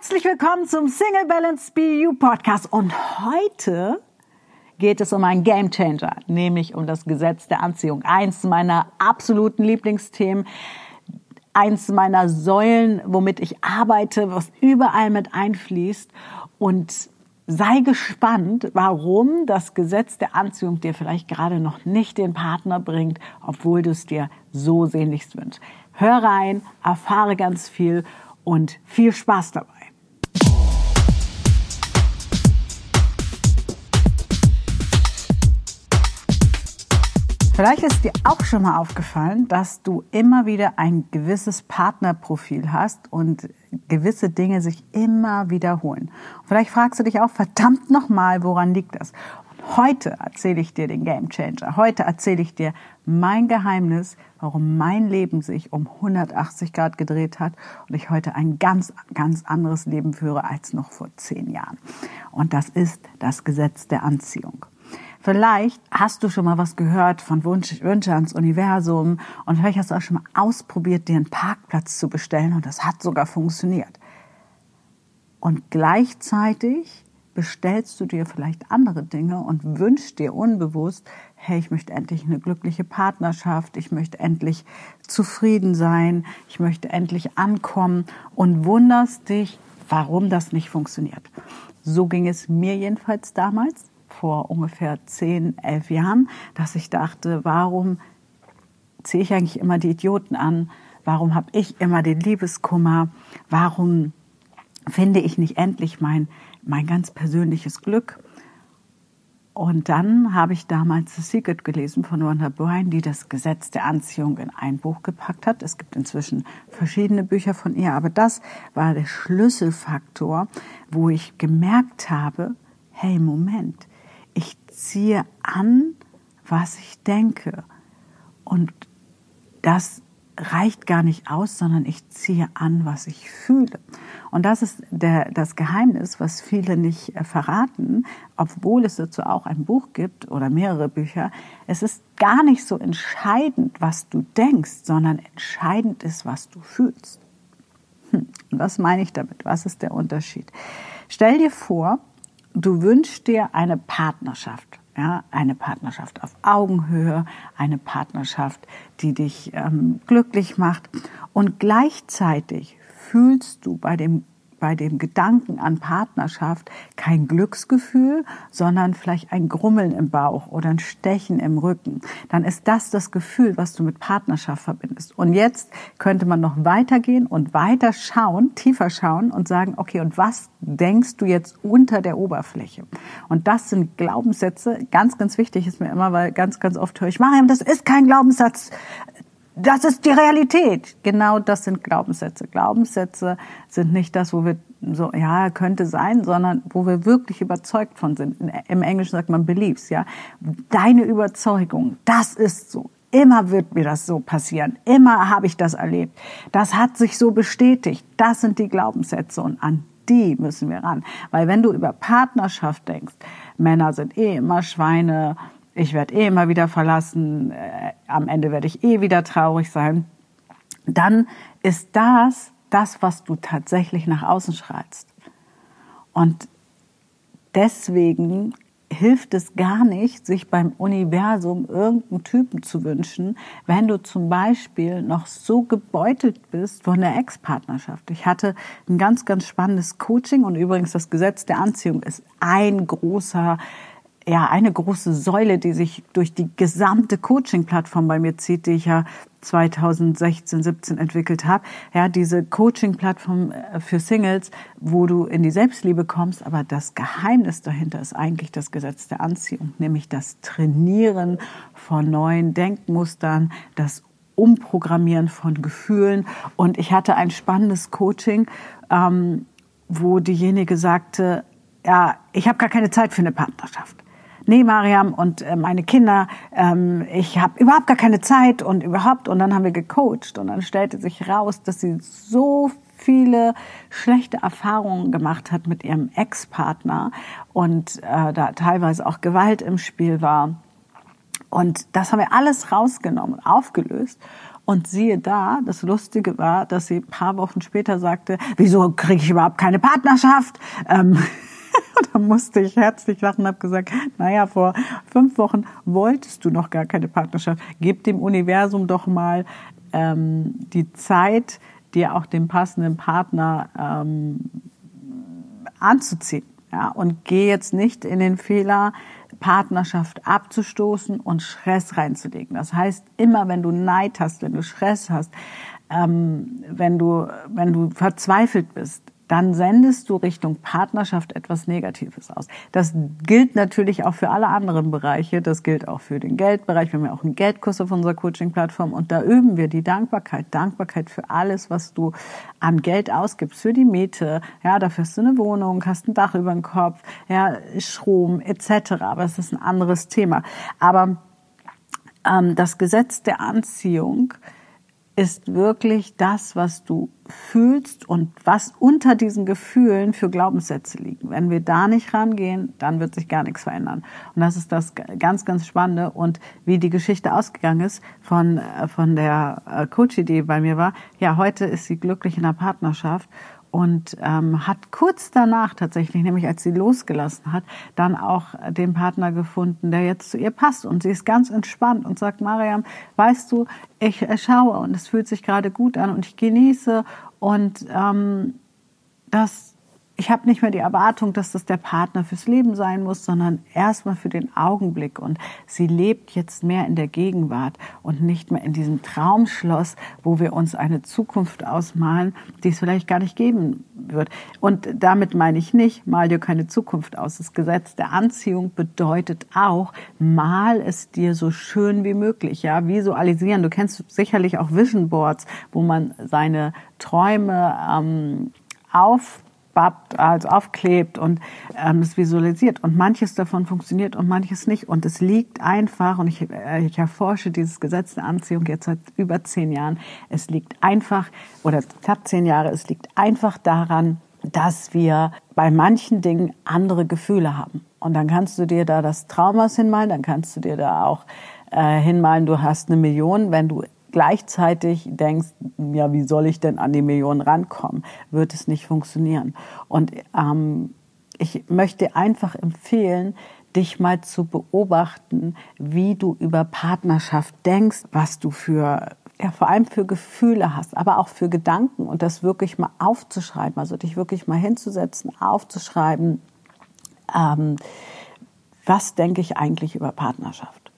Herzlich willkommen zum Single Balance BU Podcast und heute geht es um einen Game Changer, nämlich um das Gesetz der Anziehung. Eins meiner absoluten Lieblingsthemen, eins meiner Säulen, womit ich arbeite, was überall mit einfließt und sei gespannt, warum das Gesetz der Anziehung dir vielleicht gerade noch nicht den Partner bringt, obwohl du es dir so sehnlichst wünschst. Hör rein, erfahre ganz viel und viel Spaß dabei. Vielleicht ist dir auch schon mal aufgefallen, dass du immer wieder ein gewisses Partnerprofil hast und gewisse Dinge sich immer wiederholen. Und vielleicht fragst du dich auch, verdammt nochmal, woran liegt das? Und heute erzähle ich dir den Game Changer. Heute erzähle ich dir mein Geheimnis, warum mein Leben sich um 180 Grad gedreht hat und ich heute ein ganz, ganz anderes Leben führe als noch vor zehn Jahren. Und das ist das Gesetz der Anziehung. Vielleicht hast du schon mal was gehört von Wunsch, Wünsche ans Universum und vielleicht hast du auch schon mal ausprobiert, dir einen Parkplatz zu bestellen und das hat sogar funktioniert. Und gleichzeitig bestellst du dir vielleicht andere Dinge und wünschst dir unbewusst, hey, ich möchte endlich eine glückliche Partnerschaft, ich möchte endlich zufrieden sein, ich möchte endlich ankommen und wunderst dich, warum das nicht funktioniert. So ging es mir jedenfalls damals vor ungefähr zehn, elf Jahren, dass ich dachte, warum ziehe ich eigentlich immer die Idioten an? Warum habe ich immer den Liebeskummer? Warum finde ich nicht endlich mein, mein ganz persönliches Glück? Und dann habe ich damals The Secret gelesen von Rhonda Byrne, die das Gesetz der Anziehung in ein Buch gepackt hat. Es gibt inzwischen verschiedene Bücher von ihr, aber das war der Schlüsselfaktor, wo ich gemerkt habe, hey, Moment, ziehe an, was ich denke. Und das reicht gar nicht aus, sondern ich ziehe an, was ich fühle. Und das ist der, das Geheimnis, was viele nicht äh, verraten, obwohl es dazu auch ein Buch gibt oder mehrere Bücher. Es ist gar nicht so entscheidend, was du denkst, sondern entscheidend ist, was du fühlst. Hm. Was meine ich damit? Was ist der Unterschied? Stell dir vor, du wünschst dir eine Partnerschaft. Ja, eine Partnerschaft auf Augenhöhe, eine Partnerschaft, die dich ähm, glücklich macht. Und gleichzeitig fühlst du bei dem bei dem Gedanken an Partnerschaft kein Glücksgefühl, sondern vielleicht ein Grummeln im Bauch oder ein Stechen im Rücken, dann ist das das Gefühl, was du mit Partnerschaft verbindest. Und jetzt könnte man noch weitergehen und weiter schauen, tiefer schauen und sagen, okay, und was denkst du jetzt unter der Oberfläche? Und das sind Glaubenssätze, ganz, ganz wichtig ist mir immer, weil ganz, ganz oft höre ich, Mariam, das ist kein Glaubenssatz das ist die Realität. Genau das sind Glaubenssätze. Glaubenssätze sind nicht das, wo wir so, ja, könnte sein, sondern wo wir wirklich überzeugt von sind. Im Englischen sagt man beliefs, ja. Deine Überzeugung, das ist so. Immer wird mir das so passieren. Immer habe ich das erlebt. Das hat sich so bestätigt. Das sind die Glaubenssätze und an die müssen wir ran. Weil wenn du über Partnerschaft denkst, Männer sind eh immer Schweine, ich werde eh immer wieder verlassen, äh, am Ende werde ich eh wieder traurig sein, dann ist das das, was du tatsächlich nach außen schreibst. Und deswegen hilft es gar nicht, sich beim Universum irgendeinen Typen zu wünschen, wenn du zum Beispiel noch so gebeutelt bist von der Ex-Partnerschaft. Ich hatte ein ganz, ganz spannendes Coaching und übrigens das Gesetz der Anziehung ist ein großer ja eine große Säule, die sich durch die gesamte Coaching-Plattform bei mir zieht, die ich ja 2016, 17 entwickelt habe. Ja, diese Coaching-Plattform äh, für Singles, wo du in die Selbstliebe kommst, aber das Geheimnis dahinter ist eigentlich das Gesetz der Anziehung, nämlich das Trainieren von neuen Denkmustern, das Umprogrammieren von Gefühlen. Und ich hatte ein spannendes Coaching, ähm, wo diejenige sagte, ja, ich habe gar keine Zeit für eine Partnerschaft nee, Mariam und äh, meine Kinder, ähm, ich habe überhaupt gar keine Zeit und überhaupt. Und dann haben wir gecoacht und dann stellte sich raus, dass sie so viele schlechte Erfahrungen gemacht hat mit ihrem Ex-Partner und äh, da teilweise auch Gewalt im Spiel war. Und das haben wir alles rausgenommen, aufgelöst. Und siehe da, das Lustige war, dass sie ein paar Wochen später sagte, wieso kriege ich überhaupt keine Partnerschaft? Ähm, da musste ich herzlich lachen habe gesagt, naja, vor fünf Wochen wolltest du noch gar keine Partnerschaft. Gib dem Universum doch mal ähm, die Zeit, dir auch den passenden Partner ähm, anzuziehen. Ja, und geh jetzt nicht in den Fehler, Partnerschaft abzustoßen und Stress reinzulegen. Das heißt, immer wenn du Neid hast, wenn du Stress hast, ähm, wenn du wenn du verzweifelt bist, dann sendest du Richtung Partnerschaft etwas Negatives aus. Das gilt natürlich auch für alle anderen Bereiche. Das gilt auch für den Geldbereich. Wir haben ja auch einen Geldkurs auf unserer Coaching-Plattform und da üben wir die Dankbarkeit. Dankbarkeit für alles, was du an Geld ausgibst, für die Miete. Ja, dafür hast du eine Wohnung, hast ein Dach über dem Kopf, ja, Strom etc. Aber es ist ein anderes Thema. Aber ähm, das Gesetz der Anziehung ist wirklich das, was du fühlst und was unter diesen Gefühlen für Glaubenssätze liegen. Wenn wir da nicht rangehen, dann wird sich gar nichts verändern. Und das ist das ganz, ganz Spannende. Und wie die Geschichte ausgegangen ist von, äh, von der äh, Coach, die bei mir war, ja, heute ist sie glücklich in der Partnerschaft und ähm, hat kurz danach tatsächlich, nämlich als sie losgelassen hat, dann auch den Partner gefunden, der jetzt zu ihr passt. Und sie ist ganz entspannt und sagt, Mariam, weißt du, ich schaue und es fühlt sich gerade gut an und ich genieße und ähm, das ich habe nicht mehr die Erwartung, dass das der Partner fürs Leben sein muss, sondern erstmal für den Augenblick. Und sie lebt jetzt mehr in der Gegenwart und nicht mehr in diesem Traumschloss, wo wir uns eine Zukunft ausmalen, die es vielleicht gar nicht geben wird. Und damit meine ich nicht, mal dir keine Zukunft aus. Das Gesetz der Anziehung bedeutet auch, mal es dir so schön wie möglich, ja, visualisieren. Du kennst sicherlich auch Vision Boards, wo man seine Träume ähm, auf aufbappt, also aufklebt und ähm, es visualisiert. Und manches davon funktioniert und manches nicht. Und es liegt einfach, und ich, äh, ich erforsche dieses Gesetz der Anziehung jetzt seit über zehn Jahren, es liegt einfach, oder knapp zehn Jahre, es liegt einfach daran, dass wir bei manchen Dingen andere Gefühle haben. Und dann kannst du dir da das Traumas hinmalen, dann kannst du dir da auch äh, hinmalen, du hast eine Million. Wenn du gleichzeitig denkst, ja, wie soll ich denn an die Millionen rankommen, wird es nicht funktionieren. Und ähm, ich möchte einfach empfehlen, dich mal zu beobachten, wie du über Partnerschaft denkst, was du für ja, vor allem für Gefühle hast, aber auch für Gedanken und das wirklich mal aufzuschreiben, also dich wirklich mal hinzusetzen, aufzuschreiben, ähm, was denke ich eigentlich über Partnerschaft.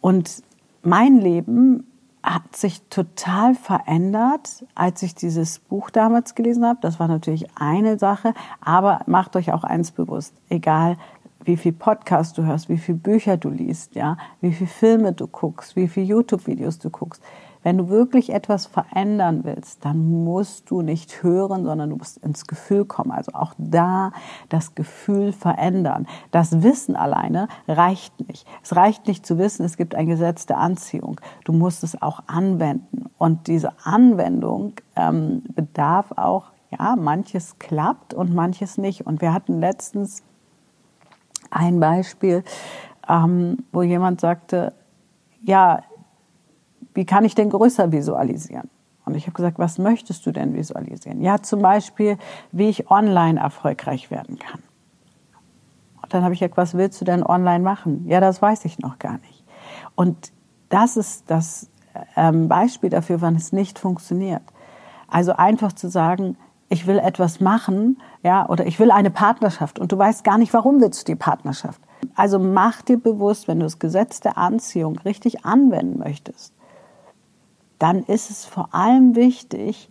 Und mein Leben hat sich total verändert, als ich dieses Buch damals gelesen habe. Das war natürlich eine Sache, aber macht euch auch eins bewusst, egal wie viel Podcast du hörst, wie viel Bücher du liest, ja, wie viel Filme du guckst, wie viel YouTube-Videos du guckst. Wenn du wirklich etwas verändern willst, dann musst du nicht hören, sondern du musst ins Gefühl kommen. Also auch da das Gefühl verändern. Das Wissen alleine reicht nicht. Es reicht nicht zu wissen, es gibt ein Gesetz der Anziehung. Du musst es auch anwenden. Und diese Anwendung ähm, bedarf auch, ja, manches klappt und manches nicht. Und wir hatten letztens ein Beispiel, ähm, wo jemand sagte, ja, wie kann ich denn größer visualisieren? Und ich habe gesagt, was möchtest du denn visualisieren? Ja, zum Beispiel, wie ich online erfolgreich werden kann. Und dann habe ich gesagt, was willst du denn online machen? Ja, das weiß ich noch gar nicht. Und das ist das ähm, Beispiel dafür, wann es nicht funktioniert. Also einfach zu sagen, ich will etwas machen, ja, oder ich will eine Partnerschaft und du weißt gar nicht, warum willst du die Partnerschaft. Also mach dir bewusst, wenn du das Gesetz der Anziehung richtig anwenden möchtest, dann ist es vor allem wichtig,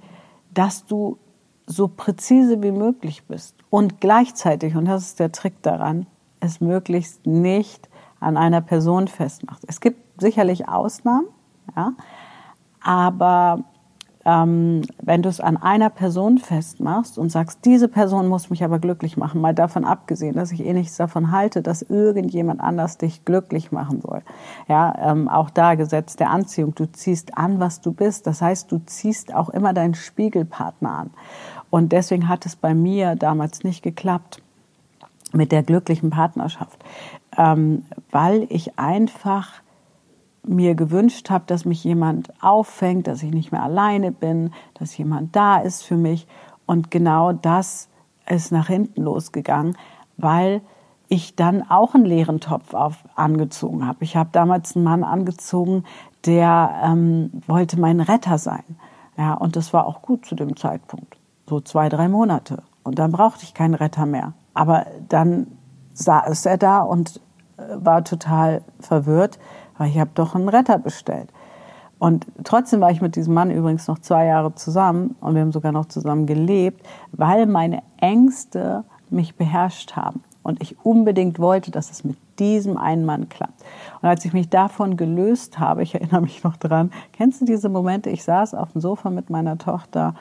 dass du so präzise wie möglich bist und gleichzeitig, und das ist der Trick daran, es möglichst nicht an einer Person festmacht. Es gibt sicherlich Ausnahmen, ja, aber ähm, wenn du es an einer Person festmachst und sagst, diese Person muss mich aber glücklich machen, mal davon abgesehen, dass ich eh nichts davon halte, dass irgendjemand anders dich glücklich machen soll. Ja, ähm, auch da Gesetz der Anziehung. Du ziehst an, was du bist. Das heißt, du ziehst auch immer deinen Spiegelpartner an. Und deswegen hat es bei mir damals nicht geklappt mit der glücklichen Partnerschaft, ähm, weil ich einfach mir gewünscht habe, dass mich jemand auffängt, dass ich nicht mehr alleine bin, dass jemand da ist für mich. Und genau das ist nach hinten losgegangen, weil ich dann auch einen leeren Topf auf, angezogen habe. Ich habe damals einen Mann angezogen, der ähm, wollte mein Retter sein. Ja, und das war auch gut zu dem Zeitpunkt. So zwei, drei Monate. Und dann brauchte ich keinen Retter mehr. Aber dann saß er da und äh, war total verwirrt, weil ich habe doch einen Retter bestellt. Und trotzdem war ich mit diesem Mann übrigens noch zwei Jahre zusammen und wir haben sogar noch zusammen gelebt, weil meine Ängste mich beherrscht haben und ich unbedingt wollte, dass es mit diesem einen Mann klappt. Und als ich mich davon gelöst habe, ich erinnere mich noch dran, kennst du diese Momente? Ich saß auf dem Sofa mit meiner Tochter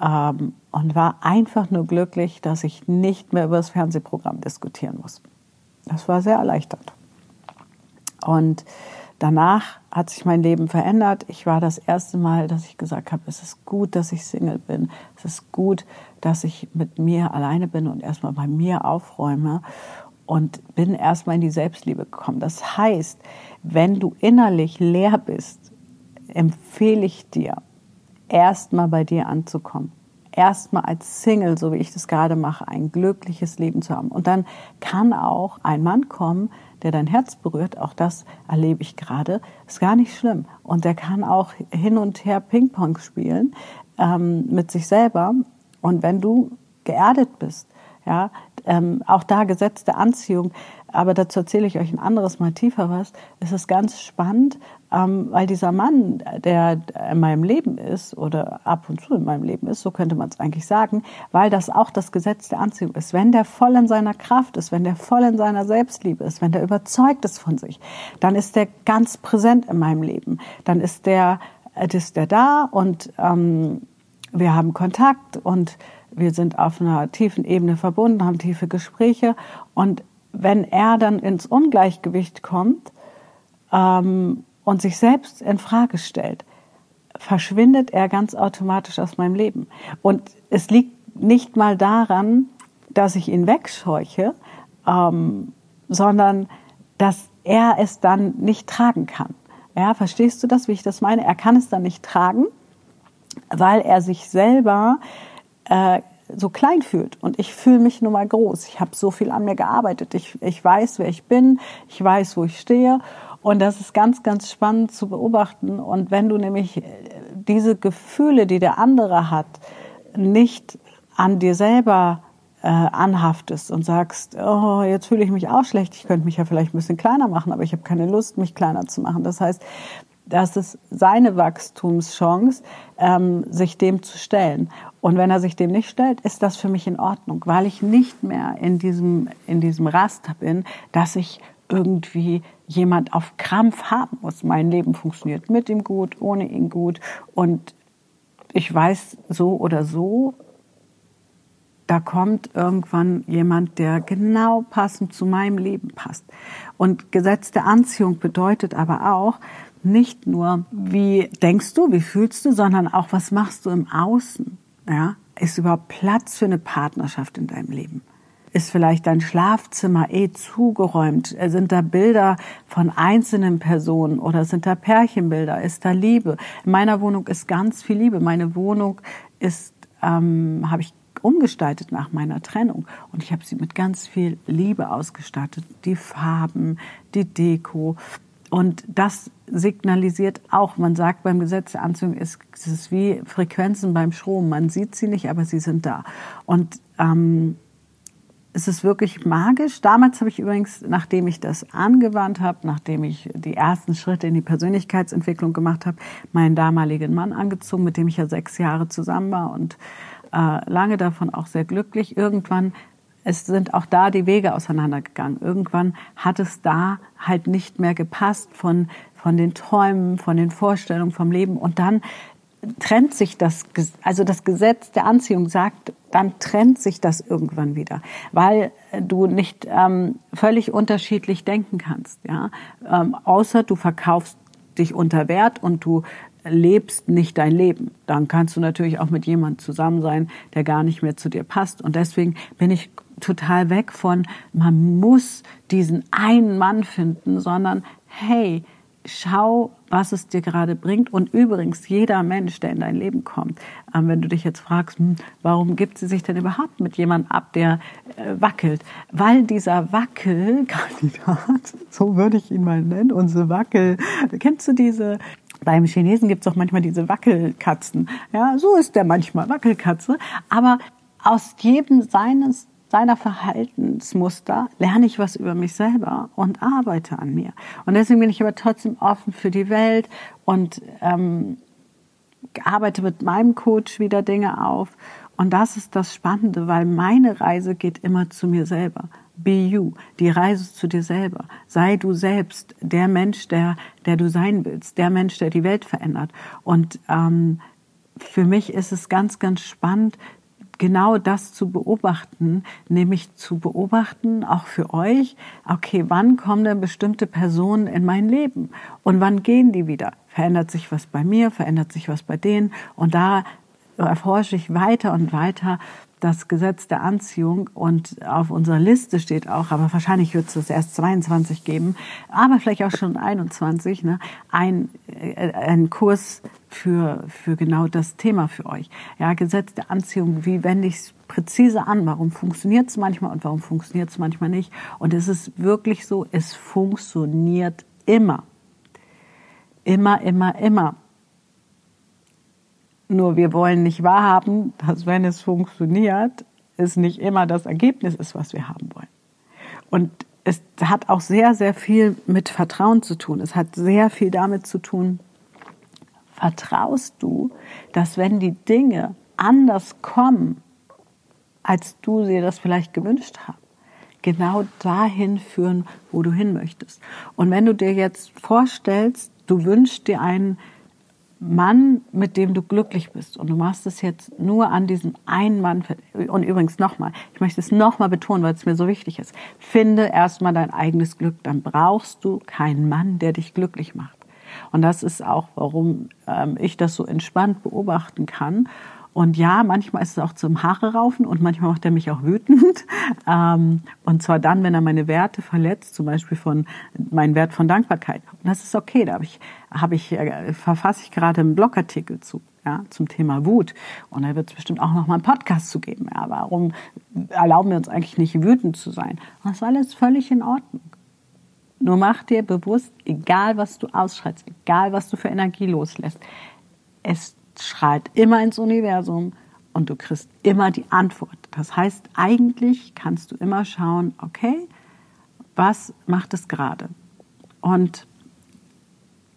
ähm, und war einfach nur glücklich, dass ich nicht mehr über das Fernsehprogramm diskutieren muss. Das war sehr erleichternd. Und danach hat sich mein Leben verändert. Ich war das erste Mal, dass ich gesagt habe, es ist gut, dass ich Single bin. Es ist gut, dass ich mit mir alleine bin und erstmal bei mir aufräume und bin erstmal in die Selbstliebe gekommen. Das heißt, wenn du innerlich leer bist, empfehle ich dir, erstmal bei dir anzukommen erstmal als Single, so wie ich das gerade mache, ein glückliches Leben zu haben. Und dann kann auch ein Mann kommen, der dein Herz berührt. Auch das erlebe ich gerade. Ist gar nicht schlimm. Und der kann auch hin und her Ping-Pong spielen ähm, mit sich selber. Und wenn du geerdet bist, ja, ähm, auch da Gesetz der Anziehung, aber dazu erzähle ich euch ein anderes Mal tiefer was. Es ist ganz spannend, ähm, weil dieser Mann, der in meinem Leben ist oder ab und zu in meinem Leben ist, so könnte man es eigentlich sagen, weil das auch das Gesetz der Anziehung ist. Wenn der voll in seiner Kraft ist, wenn der voll in seiner Selbstliebe ist, wenn der überzeugt ist von sich, dann ist der ganz präsent in meinem Leben. Dann ist der, äh, ist der da und ähm, wir haben Kontakt und wir sind auf einer tiefen Ebene verbunden, haben tiefe Gespräche und wenn er dann ins Ungleichgewicht kommt ähm, und sich selbst in Frage stellt, verschwindet er ganz automatisch aus meinem Leben. Und es liegt nicht mal daran, dass ich ihn wegscheuche, ähm, sondern dass er es dann nicht tragen kann. Ja, verstehst du das, wie ich das meine? Er kann es dann nicht tragen, weil er sich selber äh, so klein fühlt. Und ich fühle mich nun mal groß. Ich habe so viel an mir gearbeitet. Ich, ich weiß, wer ich bin. Ich weiß, wo ich stehe. Und das ist ganz, ganz spannend zu beobachten. Und wenn du nämlich äh, diese Gefühle, die der andere hat, nicht an dir selber äh, anhaftest und sagst, oh, jetzt fühle ich mich auch schlecht, ich könnte mich ja vielleicht ein bisschen kleiner machen, aber ich habe keine Lust, mich kleiner zu machen. Das heißt, das ist seine Wachstumschance, ähm, sich dem zu stellen. Und wenn er sich dem nicht stellt, ist das für mich in Ordnung, weil ich nicht mehr in diesem, in diesem Raster bin, dass ich irgendwie jemand auf Krampf haben muss. Mein Leben funktioniert mit ihm gut, ohne ihn gut. Und ich weiß so oder so, da kommt irgendwann jemand, der genau passend zu meinem Leben passt. Und Gesetz der Anziehung bedeutet aber auch, nicht nur, wie denkst du, wie fühlst du, sondern auch, was machst du im Außen? Ja? Ist überhaupt Platz für eine Partnerschaft in deinem Leben? Ist vielleicht dein Schlafzimmer eh zugeräumt? Sind da Bilder von einzelnen Personen oder sind da Pärchenbilder? Ist da Liebe? In meiner Wohnung ist ganz viel Liebe. Meine Wohnung ist, ähm, habe ich umgestaltet nach meiner Trennung und ich habe sie mit ganz viel Liebe ausgestattet. Die Farben, die Deko, und das signalisiert auch, man sagt beim Gesetz der Anziehung, ist, es ist wie Frequenzen beim Strom. Man sieht sie nicht, aber sie sind da. Und ähm, es ist wirklich magisch. Damals habe ich übrigens, nachdem ich das angewandt habe, nachdem ich die ersten Schritte in die Persönlichkeitsentwicklung gemacht habe, meinen damaligen Mann angezogen, mit dem ich ja sechs Jahre zusammen war und äh, lange davon auch sehr glücklich. Irgendwann es sind auch da die Wege auseinandergegangen. Irgendwann hat es da halt nicht mehr gepasst von, von den Träumen, von den Vorstellungen vom Leben. Und dann trennt sich das, also das Gesetz der Anziehung sagt, dann trennt sich das irgendwann wieder, weil du nicht ähm, völlig unterschiedlich denken kannst, ja, ähm, außer du verkaufst dich unter Wert und du lebst nicht dein Leben. Dann kannst du natürlich auch mit jemandem zusammen sein, der gar nicht mehr zu dir passt. Und deswegen bin ich total weg von, man muss diesen einen Mann finden, sondern hey, schau, was es dir gerade bringt. Und übrigens, jeder Mensch, der in dein Leben kommt, ähm, wenn du dich jetzt fragst, hm, warum gibt sie sich denn überhaupt mit jemandem ab, der äh, wackelt? Weil dieser Wackelkandidat, so würde ich ihn mal nennen, unsere Wackel, kennst du diese beim Chinesen gibt es auch manchmal diese Wackelkatzen. Ja, so ist der manchmal, Wackelkatze. Aber aus jedem seines seiner Verhaltensmuster lerne ich was über mich selber und arbeite an mir. Und deswegen bin ich aber trotzdem offen für die Welt und ähm, arbeite mit meinem Coach wieder Dinge auf. Und das ist das Spannende, weil meine Reise geht immer zu mir selber. Be you, die Reise zu dir selber. Sei du selbst der Mensch, der, der du sein willst, der Mensch, der die Welt verändert. Und ähm, für mich ist es ganz, ganz spannend, genau das zu beobachten, nämlich zu beobachten, auch für euch, okay, wann kommen denn bestimmte Personen in mein Leben? Und wann gehen die wieder? Verändert sich was bei mir, verändert sich was bei denen? Und da erforsche ich weiter und weiter, das Gesetz der Anziehung und auf unserer Liste steht auch, aber wahrscheinlich wird es erst 22 geben, aber vielleicht auch schon 21, ne, ein, äh, ein Kurs für, für genau das Thema für euch. Ja, Gesetz der Anziehung, wie wende ich es präzise an? Warum funktioniert es manchmal und warum funktioniert es manchmal nicht? Und es ist wirklich so, es funktioniert immer. Immer, immer, immer. Nur wir wollen nicht wahrhaben, dass wenn es funktioniert, es nicht immer das Ergebnis ist, was wir haben wollen. Und es hat auch sehr, sehr viel mit Vertrauen zu tun. Es hat sehr viel damit zu tun, vertraust du, dass wenn die Dinge anders kommen, als du sie das vielleicht gewünscht hast, genau dahin führen, wo du hin möchtest. Und wenn du dir jetzt vorstellst, du wünschst dir einen Mann, mit dem du glücklich bist. Und du machst es jetzt nur an diesem einen Mann. Und übrigens nochmal, ich möchte es nochmal betonen, weil es mir so wichtig ist. Finde erstmal dein eigenes Glück. Dann brauchst du keinen Mann, der dich glücklich macht. Und das ist auch, warum ähm, ich das so entspannt beobachten kann und ja, manchmal ist es auch zum Haare raufen und manchmal macht er mich auch wütend. Ähm, und zwar dann, wenn er meine Werte verletzt, zum Beispiel von meinen Wert von Dankbarkeit. Und das ist okay. Da habe ich, habe ich, äh, verfasse ich gerade einen Blogartikel zu. Ja, zum Thema Wut. Und da wird es bestimmt auch noch mal einen Podcast zu geben. Ja, warum erlauben wir uns eigentlich nicht wütend zu sein? Das ist alles völlig in Ordnung. Nur mach dir bewusst, egal was du ausschreitst, egal was du für Energie loslässt, es schreit immer ins Universum und du kriegst immer die Antwort. Das heißt, eigentlich kannst du immer schauen, okay, was macht es gerade? Und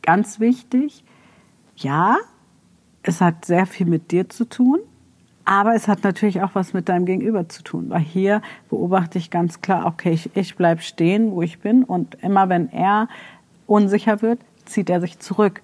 ganz wichtig, ja, es hat sehr viel mit dir zu tun, aber es hat natürlich auch was mit deinem Gegenüber zu tun, weil hier beobachte ich ganz klar, okay, ich, ich bleibe stehen, wo ich bin und immer wenn er unsicher wird, zieht er sich zurück.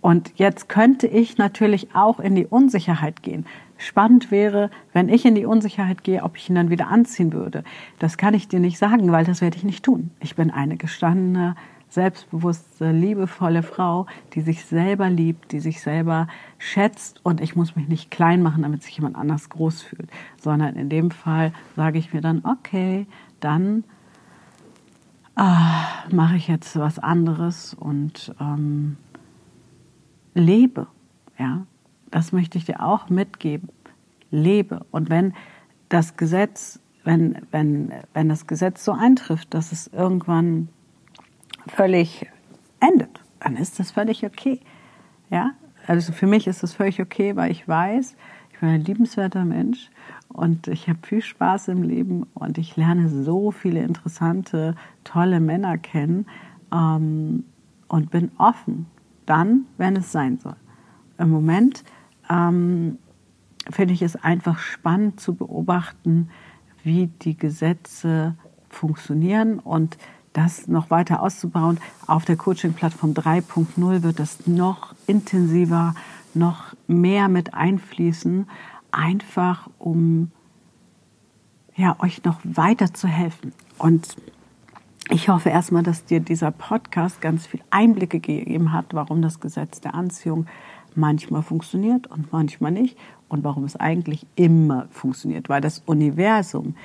Und jetzt könnte ich natürlich auch in die Unsicherheit gehen. Spannend wäre, wenn ich in die Unsicherheit gehe, ob ich ihn dann wieder anziehen würde. Das kann ich dir nicht sagen, weil das werde ich nicht tun. Ich bin eine gestandene, selbstbewusste, liebevolle Frau, die sich selber liebt, die sich selber schätzt und ich muss mich nicht klein machen, damit sich jemand anders groß fühlt, sondern in dem Fall sage ich mir dann, okay, dann ah, mache ich jetzt was anderes und ähm, lebe. Ja, das möchte ich dir auch mitgeben. Lebe. Und wenn das Gesetz, wenn, wenn, wenn das Gesetz so eintrifft, dass es irgendwann völlig endet, dann ist das völlig okay. Ja, also für mich ist das völlig okay, weil ich weiß, ich bin ein liebenswerter Mensch und ich habe viel Spaß im Leben und ich lerne so viele interessante, tolle Männer kennen ähm, und bin offen dann, wenn es sein soll. Im Moment ähm, finde ich es einfach spannend zu beobachten, wie die Gesetze funktionieren und das noch weiter auszubauen. Auf der Coaching-Plattform 3.0 wird das noch intensiver, noch mehr mit einfließen, einfach um ja, euch noch weiter zu helfen. Und ich hoffe erstmal, dass dir dieser Podcast ganz viel Einblicke gegeben hat, warum das Gesetz der Anziehung manchmal funktioniert und manchmal nicht und warum es eigentlich immer funktioniert, weil das Universum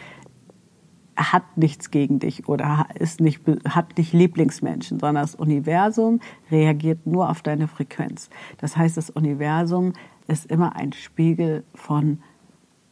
hat nichts gegen dich oder ist nicht, hat nicht Lieblingsmenschen, sondern das Universum reagiert nur auf deine Frequenz. Das heißt, das Universum ist immer ein Spiegel von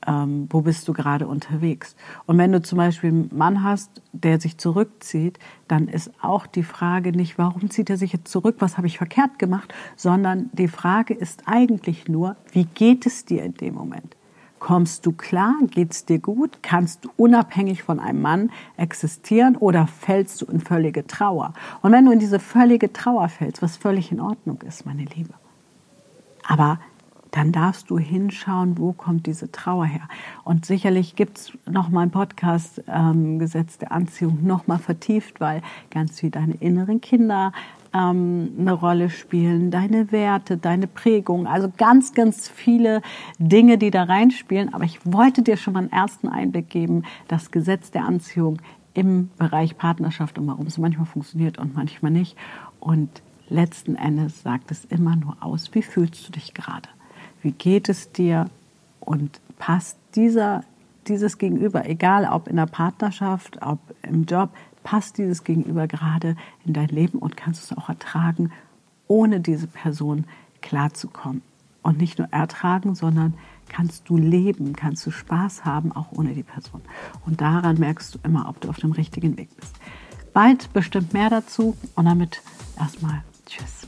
ähm, wo bist du gerade unterwegs. Und wenn du zum Beispiel einen Mann hast, der sich zurückzieht, dann ist auch die Frage nicht, warum zieht er sich jetzt zurück, was habe ich verkehrt gemacht, sondern die Frage ist eigentlich nur, wie geht es dir in dem Moment? Kommst du klar? Geht's dir gut? Kannst du unabhängig von einem Mann existieren oder fällst du in völlige Trauer? Und wenn du in diese völlige Trauer fällst, was völlig in Ordnung ist, meine Liebe. Aber dann darfst du hinschauen, wo kommt diese Trauer her. Und sicherlich gibt's noch mal einen Podcast ähm, Gesetz der Anziehung noch mal vertieft, weil ganz viel deine inneren Kinder ähm, eine Rolle spielen, deine Werte, deine Prägung, also ganz, ganz viele Dinge, die da reinspielen. Aber ich wollte dir schon mal einen ersten Einblick geben, das Gesetz der Anziehung im Bereich Partnerschaft und warum es manchmal funktioniert und manchmal nicht. Und letzten Endes sagt es immer nur aus, wie fühlst du dich gerade? Wie geht es dir und passt dieser, dieses Gegenüber, egal ob in der Partnerschaft, ob im Job, passt dieses Gegenüber gerade in dein Leben und kannst es auch ertragen, ohne diese Person klarzukommen. Und nicht nur ertragen, sondern kannst du leben, kannst du Spaß haben, auch ohne die Person. Und daran merkst du immer, ob du auf dem richtigen Weg bist. Bald bestimmt mehr dazu und damit erstmal Tschüss.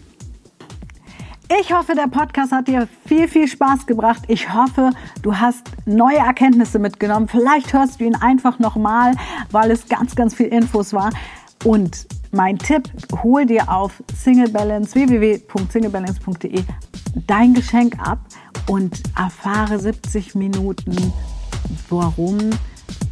Ich hoffe, der Podcast hat dir viel, viel Spaß gebracht. Ich hoffe, du hast neue Erkenntnisse mitgenommen. Vielleicht hörst du ihn einfach nochmal, weil es ganz, ganz viel Infos war. Und mein Tipp, hol dir auf singlebalance, www.singlebalance.de dein Geschenk ab und erfahre 70 Minuten, warum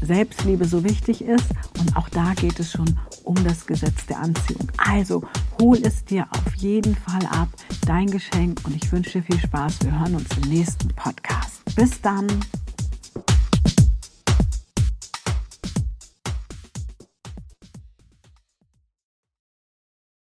Selbstliebe so wichtig ist. Und auch da geht es schon um das Gesetz der Anziehung. Also hol es dir auf jeden Fall ab, dein Geschenk. Und ich wünsche dir viel Spaß. Wir hören uns im nächsten Podcast. Bis dann.